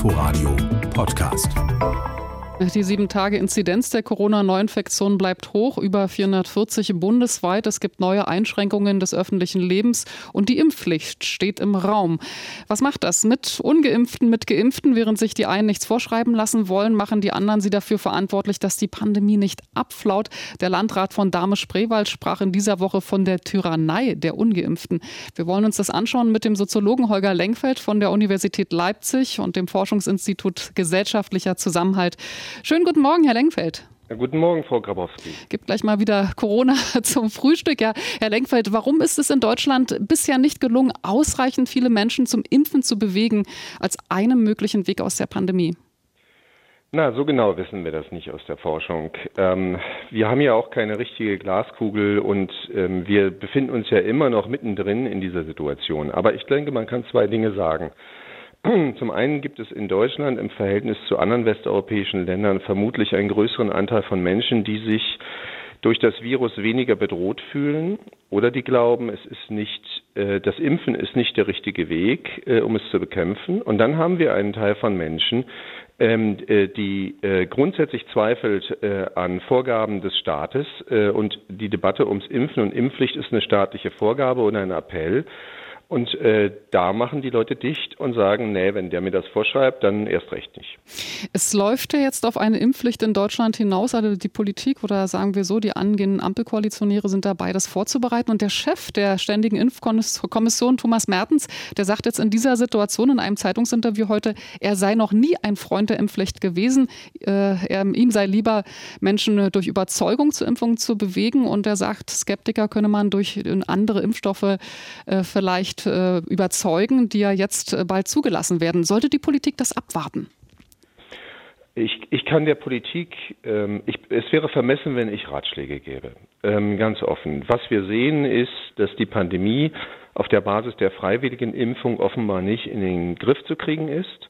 Inforadio Podcast. Die sieben Tage Inzidenz der Corona-Neuinfektion bleibt hoch, über 440 bundesweit. Es gibt neue Einschränkungen des öffentlichen Lebens und die Impfpflicht steht im Raum. Was macht das? Mit Ungeimpften, mit Geimpften, während sich die einen nichts vorschreiben lassen wollen, machen die anderen sie dafür verantwortlich, dass die Pandemie nicht abflaut. Der Landrat von Dahme-Spreewald sprach in dieser Woche von der Tyrannei der Ungeimpften. Wir wollen uns das anschauen mit dem Soziologen Holger Lenkfeld von der Universität Leipzig und dem Forschungsinstitut Gesellschaftlicher Zusammenhalt. Schönen guten Morgen, Herr Lenkfeld. Ja, guten Morgen, Frau Grabowski. Gibt gleich mal wieder Corona zum Frühstück. Ja, Herr Lenkfeld, warum ist es in Deutschland bisher nicht gelungen, ausreichend viele Menschen zum Impfen zu bewegen, als einen möglichen Weg aus der Pandemie? Na, so genau wissen wir das nicht aus der Forschung. Ähm, wir haben ja auch keine richtige Glaskugel und ähm, wir befinden uns ja immer noch mittendrin in dieser Situation. Aber ich denke, man kann zwei Dinge sagen. Zum einen gibt es in Deutschland im Verhältnis zu anderen westeuropäischen Ländern vermutlich einen größeren Anteil von Menschen, die sich durch das Virus weniger bedroht fühlen oder die glauben, es ist nicht, äh, das Impfen ist nicht der richtige Weg, äh, um es zu bekämpfen. Und dann haben wir einen Teil von Menschen, ähm, äh, die äh, grundsätzlich zweifelt äh, an Vorgaben des Staates äh, und die Debatte ums Impfen und Impfpflicht ist eine staatliche Vorgabe oder ein Appell. Und äh, da machen die Leute dicht und sagen, nee, wenn der mir das vorschreibt, dann erst recht nicht. Es läuft ja jetzt auf eine Impfpflicht in Deutschland hinaus. Also die Politik oder sagen wir so, die angehenden Ampelkoalitionäre sind dabei, das vorzubereiten. Und der Chef der Ständigen Impfkommission, Thomas Mertens, der sagt jetzt in dieser Situation in einem Zeitungsinterview heute, er sei noch nie ein Freund der Impfpflicht gewesen. Äh, er, ihm sei lieber, Menschen durch Überzeugung zur Impfung zu bewegen. Und er sagt, Skeptiker könne man durch andere Impfstoffe äh, vielleicht äh, überzeugen, die ja jetzt äh, bald zugelassen werden. Sollte die Politik das abwarten? Ich, ich kann der Politik, ähm, ich, es wäre vermessen, wenn ich Ratschläge gäbe. Ähm, ganz offen. Was wir sehen ist, dass die Pandemie auf der Basis der freiwilligen Impfung offenbar nicht in den Griff zu kriegen ist.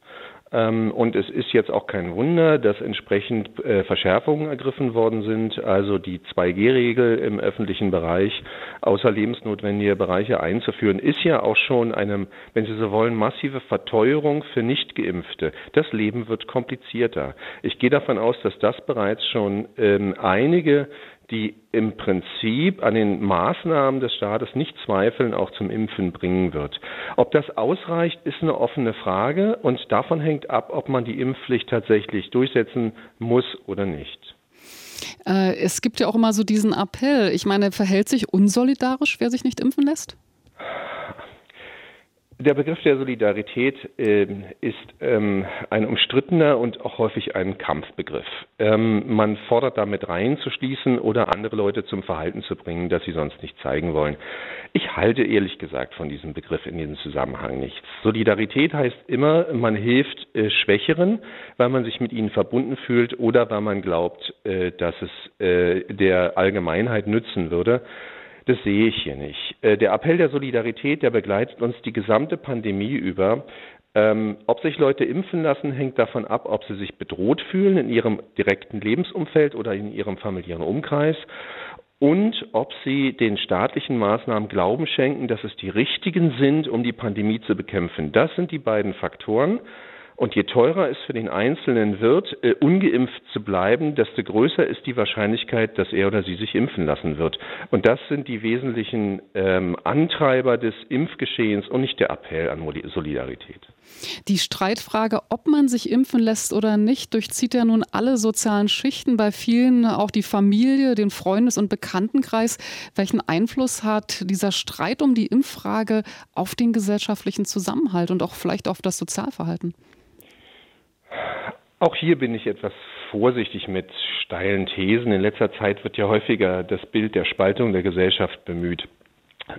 Ähm, und es ist jetzt auch kein Wunder, dass entsprechend äh, Verschärfungen ergriffen worden sind, also die 2G-Regel im öffentlichen Bereich außer lebensnotwendige Bereiche einzuführen, ist ja auch schon eine, wenn Sie so wollen, massive Verteuerung für Nichtgeimpfte. Das Leben wird komplizierter. Ich gehe davon aus, dass das bereits schon ähm, einige die im Prinzip an den Maßnahmen des Staates nicht zweifeln, auch zum Impfen bringen wird. Ob das ausreicht, ist eine offene Frage und davon hängt ab, ob man die Impfpflicht tatsächlich durchsetzen muss oder nicht. Äh, es gibt ja auch immer so diesen Appell. Ich meine, verhält sich unsolidarisch, wer sich nicht impfen lässt? Der Begriff der Solidarität äh, ist ähm, ein umstrittener und auch häufig ein Kampfbegriff. Ähm, man fordert damit reinzuschließen oder andere Leute zum Verhalten zu bringen, das sie sonst nicht zeigen wollen. Ich halte ehrlich gesagt von diesem Begriff in diesem Zusammenhang nichts. Solidarität heißt immer, man hilft äh, Schwächeren, weil man sich mit ihnen verbunden fühlt oder weil man glaubt, äh, dass es äh, der Allgemeinheit nützen würde. Das sehe ich hier nicht. Äh, der Appell der Solidarität, der begleitet uns die gesamte Pandemie über. Ähm, ob sich Leute impfen lassen, hängt davon ab, ob sie sich bedroht fühlen in ihrem direkten Lebensumfeld oder in ihrem familiären Umkreis und ob sie den staatlichen Maßnahmen Glauben schenken, dass es die richtigen sind, um die Pandemie zu bekämpfen. Das sind die beiden Faktoren. Und je teurer es für den Einzelnen wird, äh, ungeimpft zu bleiben, desto größer ist die Wahrscheinlichkeit, dass er oder sie sich impfen lassen wird. Und das sind die wesentlichen ähm, Antreiber des Impfgeschehens und nicht der Appell an Solidarität. Die Streitfrage, ob man sich impfen lässt oder nicht, durchzieht ja nun alle sozialen Schichten, bei vielen auch die Familie, den Freundes- und Bekanntenkreis. Welchen Einfluss hat dieser Streit um die Impffrage auf den gesellschaftlichen Zusammenhalt und auch vielleicht auf das Sozialverhalten? Auch hier bin ich etwas vorsichtig mit steilen Thesen. In letzter Zeit wird ja häufiger das Bild der Spaltung der Gesellschaft bemüht.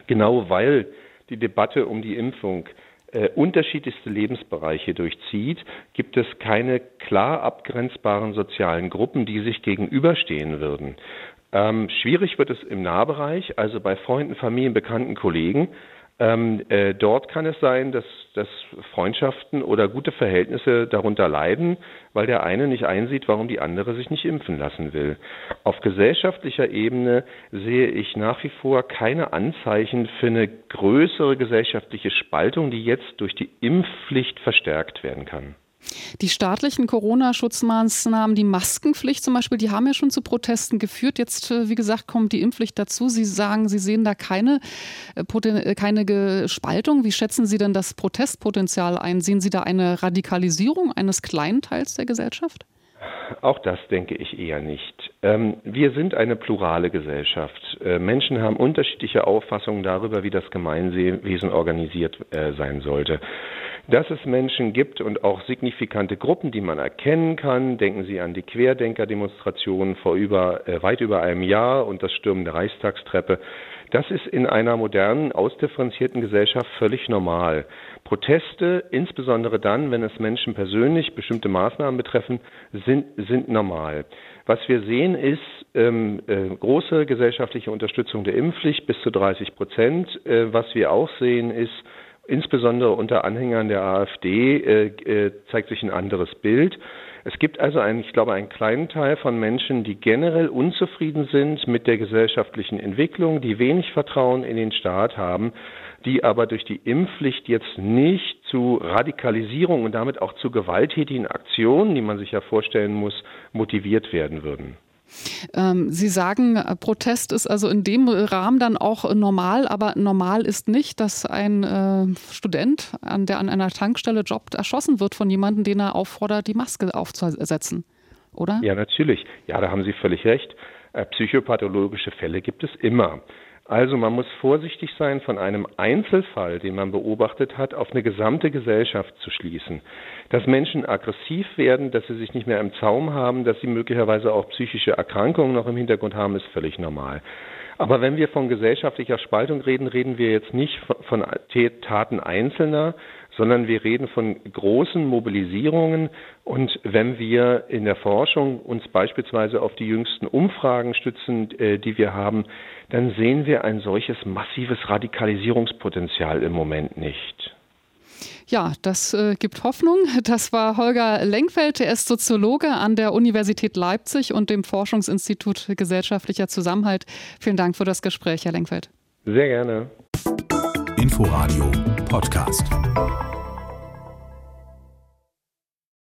Genau weil die Debatte um die Impfung äh, unterschiedlichste Lebensbereiche durchzieht, gibt es keine klar abgrenzbaren sozialen Gruppen, die sich gegenüberstehen würden. Ähm, schwierig wird es im Nahbereich, also bei Freunden, Familien, Bekannten, Kollegen. Ähm, äh, dort kann es sein, dass, dass Freundschaften oder gute Verhältnisse darunter leiden, weil der eine nicht einsieht, warum die andere sich nicht impfen lassen will. Auf gesellschaftlicher Ebene sehe ich nach wie vor keine Anzeichen für eine größere gesellschaftliche Spaltung, die jetzt durch die Impfpflicht verstärkt werden kann. Die staatlichen Corona-Schutzmaßnahmen, die Maskenpflicht zum Beispiel, die haben ja schon zu Protesten geführt. Jetzt, äh, wie gesagt, kommt die Impfpflicht dazu. Sie sagen, Sie sehen da keine, äh, äh, keine Spaltung. Wie schätzen Sie denn das Protestpotenzial ein? Sehen Sie da eine Radikalisierung eines kleinen Teils der Gesellschaft? Auch das denke ich eher nicht. Ähm, wir sind eine plurale Gesellschaft. Menschen haben unterschiedliche Auffassungen darüber, wie das Gemeinwesen organisiert sein sollte dass es Menschen gibt und auch signifikante Gruppen, die man erkennen kann. Denken Sie an die Querdenker-Demonstrationen vor über, äh, weit über einem Jahr und das Stürmen der Reichstagstreppe. Das ist in einer modernen, ausdifferenzierten Gesellschaft völlig normal. Proteste, insbesondere dann, wenn es Menschen persönlich bestimmte Maßnahmen betreffen, sind, sind normal. Was wir sehen, ist ähm, äh, große gesellschaftliche Unterstützung der Impfpflicht bis zu 30 Prozent. Äh, was wir auch sehen, ist insbesondere unter Anhängern der AfD äh, äh, zeigt sich ein anderes Bild. Es gibt also einen, ich glaube, einen kleinen Teil von Menschen, die generell unzufrieden sind mit der gesellschaftlichen Entwicklung, die wenig Vertrauen in den Staat haben, die aber durch die Impfpflicht jetzt nicht zu Radikalisierung und damit auch zu gewalttätigen Aktionen, die man sich ja vorstellen muss, motiviert werden würden. Ähm, Sie sagen, äh, Protest ist also in dem Rahmen dann auch normal, aber normal ist nicht, dass ein äh, Student, der an einer Tankstelle jobbt, erschossen wird von jemandem, den er auffordert, die Maske aufzusetzen, oder? Ja, natürlich. Ja, da haben Sie völlig recht. Äh, psychopathologische Fälle gibt es immer. Also man muss vorsichtig sein, von einem Einzelfall, den man beobachtet hat, auf eine gesamte Gesellschaft zu schließen. Dass Menschen aggressiv werden, dass sie sich nicht mehr im Zaum haben, dass sie möglicherweise auch psychische Erkrankungen noch im Hintergrund haben, ist völlig normal. Aber wenn wir von gesellschaftlicher Spaltung reden, reden wir jetzt nicht von Taten Einzelner, sondern wir reden von großen Mobilisierungen. Und wenn wir in der Forschung uns beispielsweise auf die jüngsten Umfragen stützen, äh, die wir haben, dann sehen wir ein solches massives Radikalisierungspotenzial im Moment nicht. Ja, das äh, gibt Hoffnung. Das war Holger Lenkfeld, er ist Soziologe an der Universität Leipzig und dem Forschungsinstitut Gesellschaftlicher Zusammenhalt. Vielen Dank für das Gespräch, Herr Lenkfeld. Sehr gerne. Inforadio Podcast.